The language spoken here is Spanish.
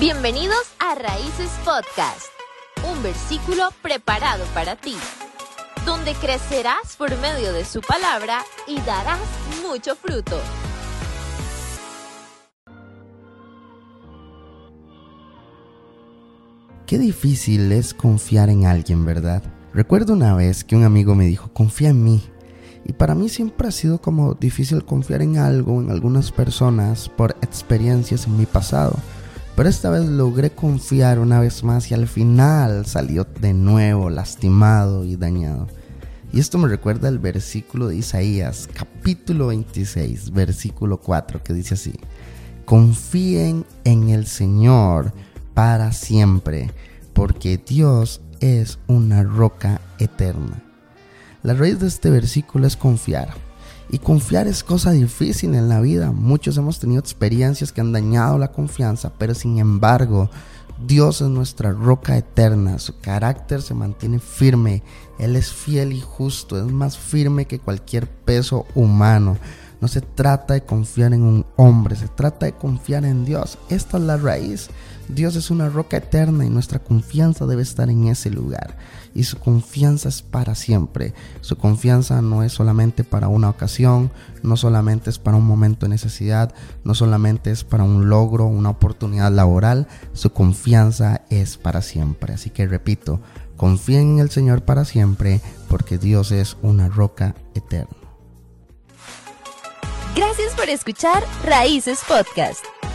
Bienvenidos a Raíces Podcast, un versículo preparado para ti, donde crecerás por medio de su palabra y darás mucho fruto. Qué difícil es confiar en alguien, ¿verdad? Recuerdo una vez que un amigo me dijo, confía en mí. Y para mí siempre ha sido como difícil confiar en algo, en algunas personas, por experiencias en mi pasado. Pero esta vez logré confiar una vez más y al final salió de nuevo lastimado y dañado. Y esto me recuerda el versículo de Isaías, capítulo 26, versículo 4, que dice así, confíen en el Señor para siempre, porque Dios es una roca eterna. La raíz de este versículo es confiar. Y confiar es cosa difícil en la vida. Muchos hemos tenido experiencias que han dañado la confianza, pero sin embargo, Dios es nuestra roca eterna, su carácter se mantiene firme, Él es fiel y justo, es más firme que cualquier peso humano. No se trata de confiar en un hombre, se trata de confiar en Dios. Esta es la raíz. Dios es una roca eterna y nuestra confianza debe estar en ese lugar. Y su confianza es para siempre. Su confianza no es solamente para una ocasión, no solamente es para un momento de necesidad, no solamente es para un logro, una oportunidad laboral. Su confianza es para siempre. Así que repito, confíen en el Señor para siempre porque Dios es una roca eterna. Gracias por escuchar Raíces Podcast.